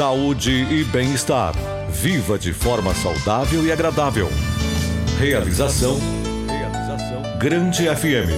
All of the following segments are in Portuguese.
Saúde e bem-estar. Viva de forma saudável e agradável. Realização. Realização. Grande FM.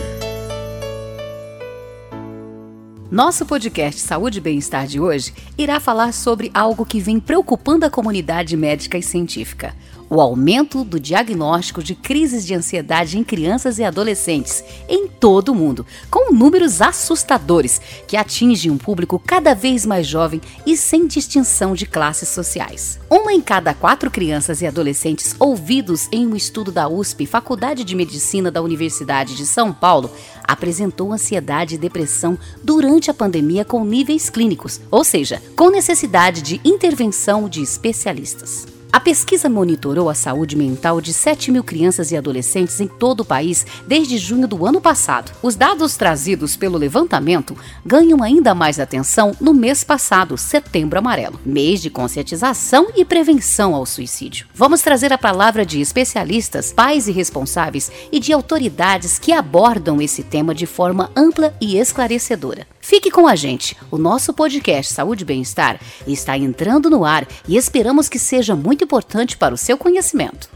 Nosso podcast Saúde e Bem-Estar de hoje irá falar sobre algo que vem preocupando a comunidade médica e científica: o aumento do diagnóstico de crises de ansiedade em crianças e adolescentes em todo o mundo, com números assustadores que atingem um público cada vez mais jovem e sem distinção de classes sociais. Uma em cada quatro crianças e adolescentes ouvidos em um estudo da USP, Faculdade de Medicina da Universidade de São Paulo, apresentou ansiedade e depressão durante a pandemia com níveis clínicos, ou seja, com necessidade de intervenção de especialistas. A pesquisa monitorou a saúde mental de 7 mil crianças e adolescentes em todo o país desde junho do ano passado. Os dados trazidos pelo levantamento ganham ainda mais atenção no mês passado, Setembro Amarelo, mês de conscientização e prevenção ao suicídio. Vamos trazer a palavra de especialistas, pais e responsáveis e de autoridades que abordam esse tema de forma ampla e esclarecedora. Fique com a gente. O nosso podcast Saúde e Bem-Estar está entrando no ar e esperamos que seja muito importante para o seu conhecimento.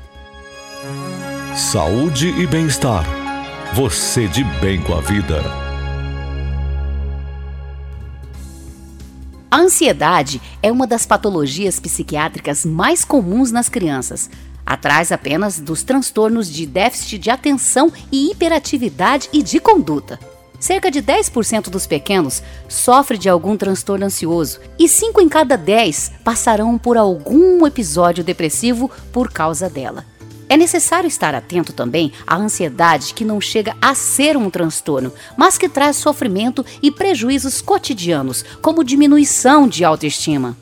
Saúde e bem-estar. Você de bem com a vida. A ansiedade é uma das patologias psiquiátricas mais comuns nas crianças, atrás apenas dos transtornos de déficit de atenção e hiperatividade e de conduta. Cerca de 10% dos pequenos sofre de algum transtorno ansioso e 5 em cada 10 passarão por algum episódio depressivo por causa dela. É necessário estar atento também à ansiedade que não chega a ser um transtorno, mas que traz sofrimento e prejuízos cotidianos, como diminuição de autoestima.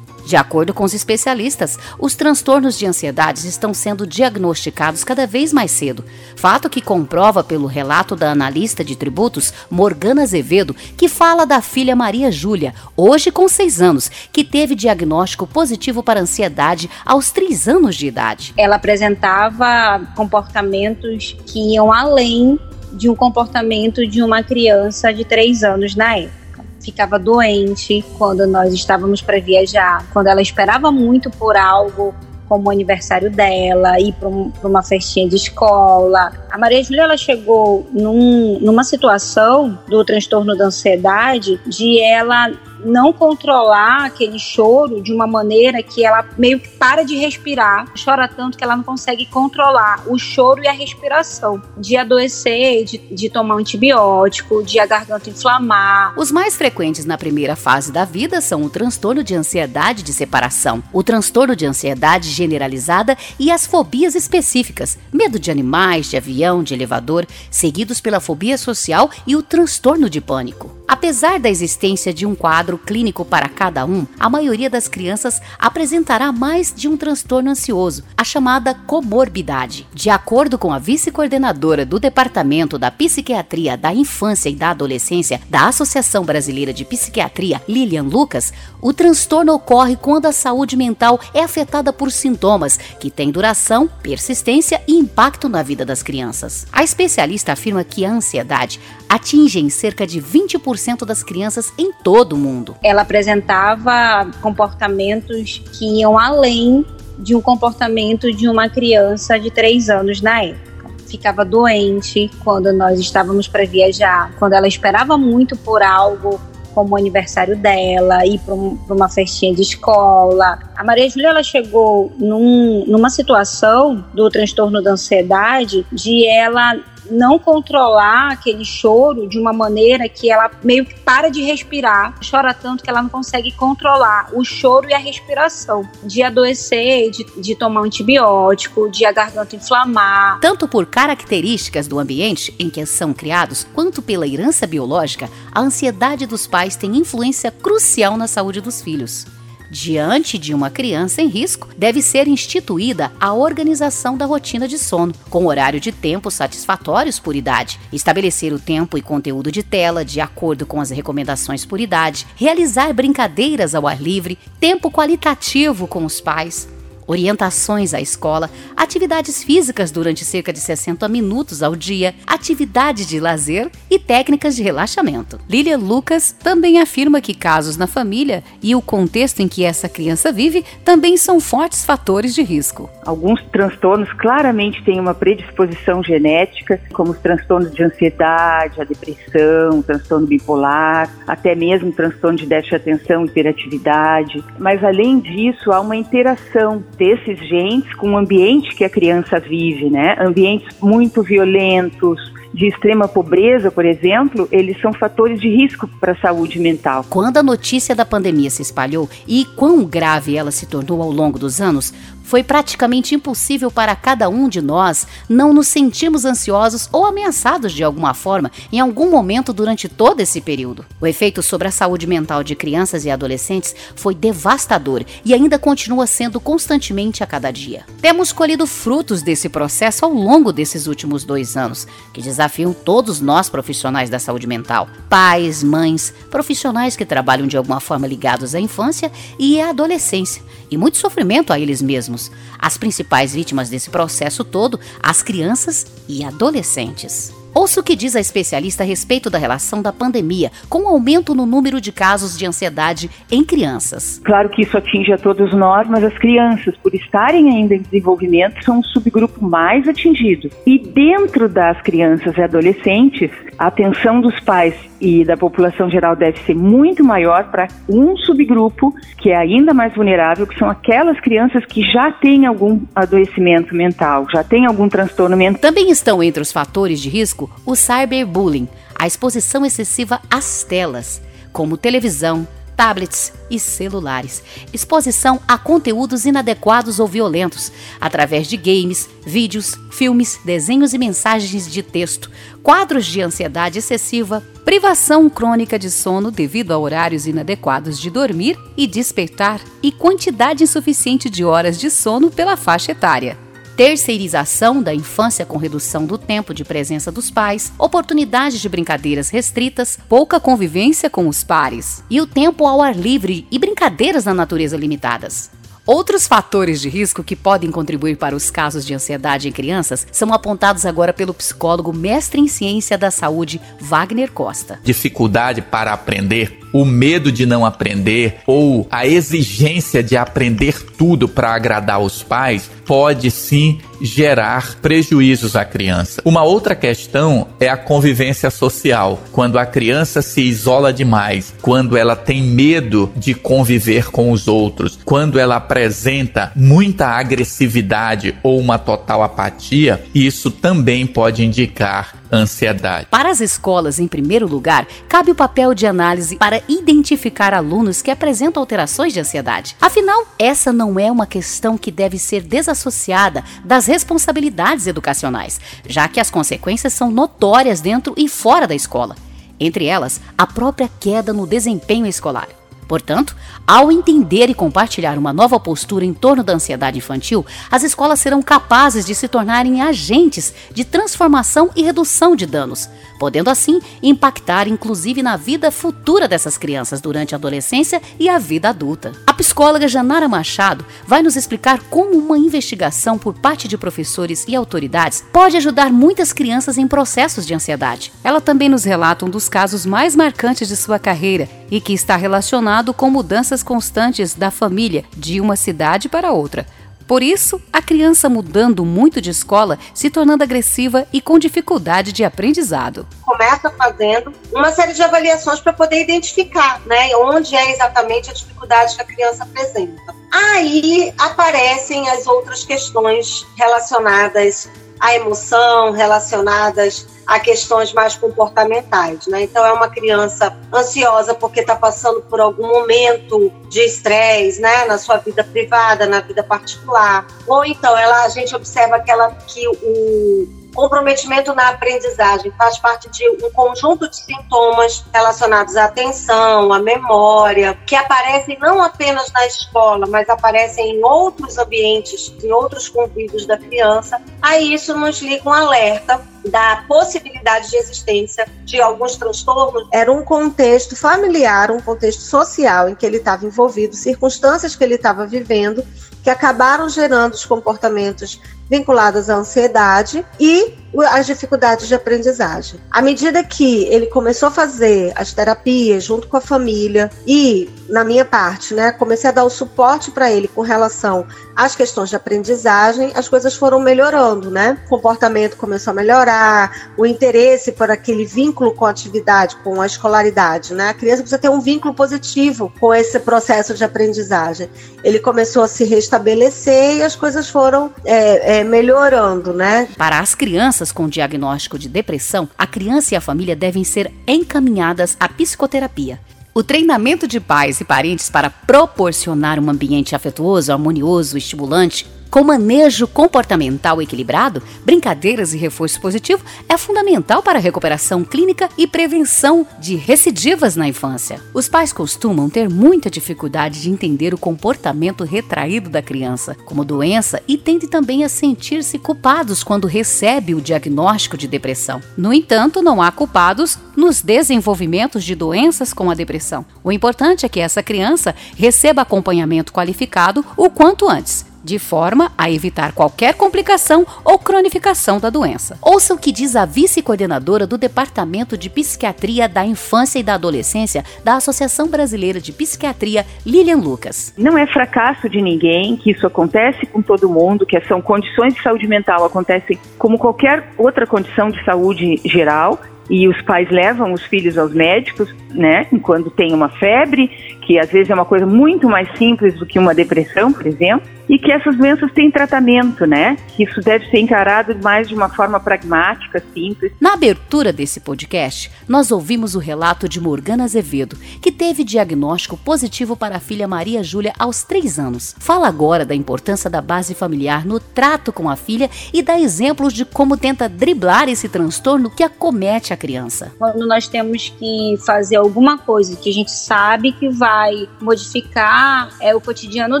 De acordo com os especialistas, os transtornos de ansiedade estão sendo diagnosticados cada vez mais cedo, fato que comprova pelo relato da analista de tributos Morgana Azevedo, que fala da filha Maria Júlia, hoje com 6 anos, que teve diagnóstico positivo para ansiedade aos 3 anos de idade. Ela apresentava comportamentos que iam além de um comportamento de uma criança de 3 anos na época ficava doente quando nós estávamos para viajar, quando ela esperava muito por algo como o aniversário dela, ir para um, uma festinha de escola. A Maria Júlia ela chegou num, numa situação do transtorno da ansiedade de ela não controlar aquele choro de uma maneira que ela meio que para de respirar, chora tanto que ela não consegue controlar o choro e a respiração, de adoecer, de, de tomar um antibiótico, de a garganta inflamar. Os mais frequentes na primeira fase da vida são o transtorno de ansiedade de separação, o transtorno de ansiedade generalizada e as fobias específicas, medo de animais, de avião, de elevador, seguidos pela fobia social e o transtorno de pânico. Apesar da existência de um quadro clínico para cada um, a maioria das crianças apresentará mais de um transtorno ansioso, a chamada comorbidade. De acordo com a vice-coordenadora do Departamento da Psiquiatria da Infância e da Adolescência da Associação Brasileira de Psiquiatria, Lilian Lucas, o transtorno ocorre quando a saúde mental é afetada por sintomas que têm duração, persistência e impacto na vida das crianças. A especialista afirma que a ansiedade atinge em cerca de 20% das crianças em todo o mundo. Ela apresentava comportamentos que iam além de um comportamento de uma criança de 3 anos na época ficava doente quando nós estávamos para viajar, quando ela esperava muito por algo como o aniversário dela, ir para um, uma festinha de escola. A Maria Júlia ela chegou num, numa situação do transtorno da ansiedade de ela não controlar aquele choro de uma maneira que ela meio que para de respirar, chora tanto que ela não consegue controlar o choro e a respiração, de adoecer, de, de tomar antibiótico, de a garganta inflamar. Tanto por características do ambiente em que são criados, quanto pela herança biológica, a ansiedade dos pais tem influência crucial na saúde dos filhos. Diante de uma criança em risco, deve ser instituída a organização da rotina de sono, com horário de tempo satisfatórios por idade, estabelecer o tempo e conteúdo de tela de acordo com as recomendações por idade, realizar brincadeiras ao ar livre, tempo qualitativo com os pais, orientações à escola, atividades físicas durante cerca de 60 minutos ao dia, atividades de lazer e técnicas de relaxamento. Lilia Lucas também afirma que casos na família e o contexto em que essa criança vive também são fortes fatores de risco. Alguns transtornos claramente têm uma predisposição genética, como os transtornos de ansiedade, a depressão, o transtorno bipolar, até mesmo transtorno de déficit de atenção hiperatividade. Mas além disso, há uma interação desses genes com o ambiente que a criança vive, né? Ambientes muito violentos, de extrema pobreza, por exemplo, eles são fatores de risco para a saúde mental. Quando a notícia da pandemia se espalhou e quão grave ela se tornou ao longo dos anos, foi praticamente impossível para cada um de nós não nos sentirmos ansiosos ou ameaçados de alguma forma em algum momento durante todo esse período. O efeito sobre a saúde mental de crianças e adolescentes foi devastador e ainda continua sendo constantemente a cada dia. Temos colhido frutos desse processo ao longo desses últimos dois anos, que desafiam todos nós profissionais da saúde mental, pais, mães, profissionais que trabalham de alguma forma ligados à infância e à adolescência, e muito sofrimento a eles mesmos anos. As principais vítimas desse processo todo, as crianças e adolescentes. Ouça o que diz a especialista a respeito da relação da pandemia com o aumento no número de casos de ansiedade em crianças. Claro que isso atinge a todos nós, mas as crianças, por estarem ainda em desenvolvimento, são o subgrupo mais atingido. E dentro das crianças e adolescentes, a atenção dos pais e da população geral deve ser muito maior para um subgrupo que é ainda mais vulnerável, que são aquelas crianças que já têm algum adoecimento mental, já têm algum transtorno mental. Também estão entre os fatores de risco o cyberbullying, a exposição excessiva às telas, como televisão, tablets e celulares. Exposição a conteúdos inadequados ou violentos, através de games, vídeos, filmes, desenhos e mensagens de texto, quadros de ansiedade excessiva, privação crônica de sono devido a horários inadequados de dormir e despertar e quantidade insuficiente de horas de sono pela faixa etária terceirização da infância com redução do tempo de presença dos pais, oportunidades de brincadeiras restritas, pouca convivência com os pares e o tempo ao ar livre e brincadeiras na natureza limitadas. Outros fatores de risco que podem contribuir para os casos de ansiedade em crianças são apontados agora pelo psicólogo mestre em ciência da saúde Wagner Costa. Dificuldade para aprender, o medo de não aprender ou a exigência de aprender tudo para agradar os pais pode sim gerar prejuízos à criança. Uma outra questão é a convivência social. Quando a criança se isola demais, quando ela tem medo de conviver com os outros, quando ela apresenta muita agressividade ou uma total apatia, isso também pode indicar ansiedade. Para as escolas, em primeiro lugar, cabe o papel de análise para identificar alunos que apresentam alterações de ansiedade. Afinal, essa não é uma questão que deve ser desassociada das responsabilidades educacionais, já que as consequências são notórias dentro e fora da escola. Entre elas, a própria queda no desempenho escolar. Portanto, ao entender e compartilhar uma nova postura em torno da ansiedade infantil, as escolas serão capazes de se tornarem agentes de transformação e redução de danos, podendo assim impactar inclusive na vida futura dessas crianças durante a adolescência e a vida adulta. A psicóloga Janara Machado vai nos explicar como uma investigação por parte de professores e autoridades pode ajudar muitas crianças em processos de ansiedade. Ela também nos relata um dos casos mais marcantes de sua carreira e que está relacionado com mudanças constantes da família de uma cidade para outra. Por isso, a criança mudando muito de escola, se tornando agressiva e com dificuldade de aprendizado. Começa fazendo uma série de avaliações para poder identificar, né, onde é exatamente a dificuldade que a criança apresenta. Aí aparecem as outras questões relacionadas à emoção, relacionadas a questões mais comportamentais, né? Então é uma criança ansiosa porque está passando por algum momento de estresse, né, na sua vida privada, na vida particular, ou então ela a gente observa aquela que o comprometimento na aprendizagem faz parte de um conjunto de sintomas relacionados à atenção, à memória, que aparecem não apenas na escola, mas aparecem em outros ambientes, em outros convívios da criança. Aí isso nos liga um alerta da possibilidade de existência de alguns transtornos. Era um contexto familiar, um contexto social em que ele estava envolvido, circunstâncias que ele estava vivendo que acabaram gerando os comportamentos vinculados à ansiedade e as dificuldades de aprendizagem. À medida que ele começou a fazer as terapias junto com a família e, na minha parte, né, comecei a dar o suporte para ele com relação às questões de aprendizagem, as coisas foram melhorando, né? O comportamento começou a melhorar, o interesse por aquele vínculo com a atividade, com a escolaridade, né? A criança precisa ter um vínculo positivo com esse processo de aprendizagem. Ele começou a se restabelecer e as coisas foram é, é, melhorando, né? Para as crianças crianças com diagnóstico de depressão, a criança e a família devem ser encaminhadas à psicoterapia. O treinamento de pais e parentes para proporcionar um ambiente afetuoso, harmonioso, estimulante com manejo comportamental equilibrado, brincadeiras e reforço positivo é fundamental para a recuperação clínica e prevenção de recidivas na infância. Os pais costumam ter muita dificuldade de entender o comportamento retraído da criança como doença e tendem também a sentir-se culpados quando recebe o diagnóstico de depressão. No entanto, não há culpados nos desenvolvimentos de doenças com a depressão. O importante é que essa criança receba acompanhamento qualificado o quanto antes de forma a evitar qualquer complicação ou cronificação da doença. Ouça o que diz a vice-coordenadora do Departamento de Psiquiatria da Infância e da Adolescência da Associação Brasileira de Psiquiatria, Lilian Lucas. Não é fracasso de ninguém que isso acontece com todo mundo, que são condições de saúde mental, acontecem como qualquer outra condição de saúde geral e os pais levam os filhos aos médicos, né, quando tem uma febre, que às vezes é uma coisa muito mais simples do que uma depressão, por exemplo, e que essas doenças têm tratamento, né? Que isso deve ser encarado mais de uma forma pragmática, simples. Na abertura desse podcast, nós ouvimos o relato de Morgana Azevedo, que teve diagnóstico positivo para a filha Maria Júlia aos três anos. Fala agora da importância da base familiar no trato com a filha e dá exemplos de como tenta driblar esse transtorno que acomete a criança. Quando nós temos que fazer alguma coisa que a gente sabe que vai vai modificar é, o cotidiano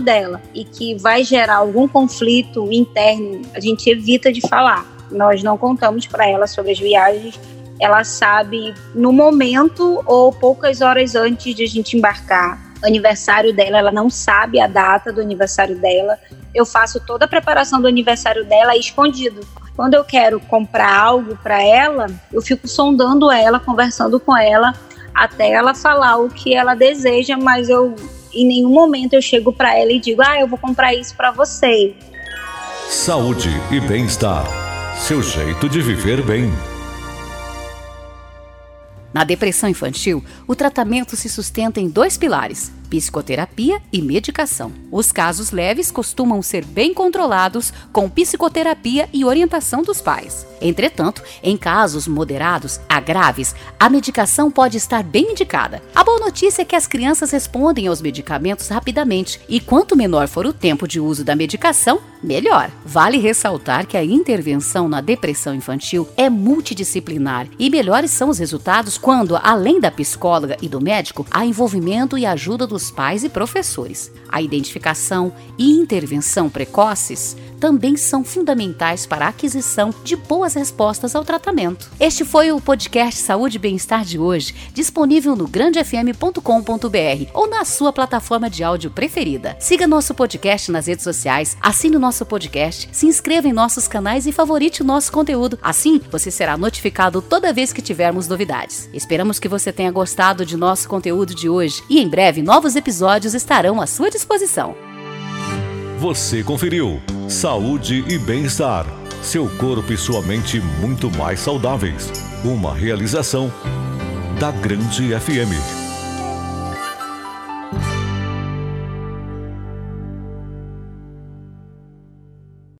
dela e que vai gerar algum conflito interno, a gente evita de falar. Nós não contamos para ela sobre as viagens. Ela sabe no momento ou poucas horas antes de a gente embarcar. Aniversário dela, ela não sabe a data do aniversário dela. Eu faço toda a preparação do aniversário dela escondido. Quando eu quero comprar algo para ela, eu fico sondando ela, conversando com ela até ela falar o que ela deseja, mas eu em nenhum momento eu chego para ela e digo: "Ah, eu vou comprar isso para você". Saúde e bem-estar. Seu jeito de viver bem. Na depressão infantil, o tratamento se sustenta em dois pilares: psicoterapia e medicação. Os casos leves costumam ser bem controlados com psicoterapia e orientação dos pais. Entretanto, em casos moderados a graves, a medicação pode estar bem indicada. A boa notícia é que as crianças respondem aos medicamentos rapidamente e quanto menor for o tempo de uso da medicação, melhor. Vale ressaltar que a intervenção na depressão infantil é multidisciplinar e melhores são os resultados quando, além da psicóloga e do médico, há envolvimento e ajuda dos dos pais e professores. A identificação e intervenção precoces também são fundamentais para a aquisição de boas respostas ao tratamento. Este foi o podcast Saúde e Bem-Estar de hoje, disponível no grandefm.com.br ou na sua plataforma de áudio preferida. Siga nosso podcast nas redes sociais, assine o nosso podcast, se inscreva em nossos canais e favorite o nosso conteúdo. Assim, você será notificado toda vez que tivermos novidades. Esperamos que você tenha gostado de nosso conteúdo de hoje e em breve novos novos episódios estarão à sua disposição. Você conferiu Saúde e Bem-Estar. Seu corpo e sua mente muito mais saudáveis. Uma realização da Grande FM.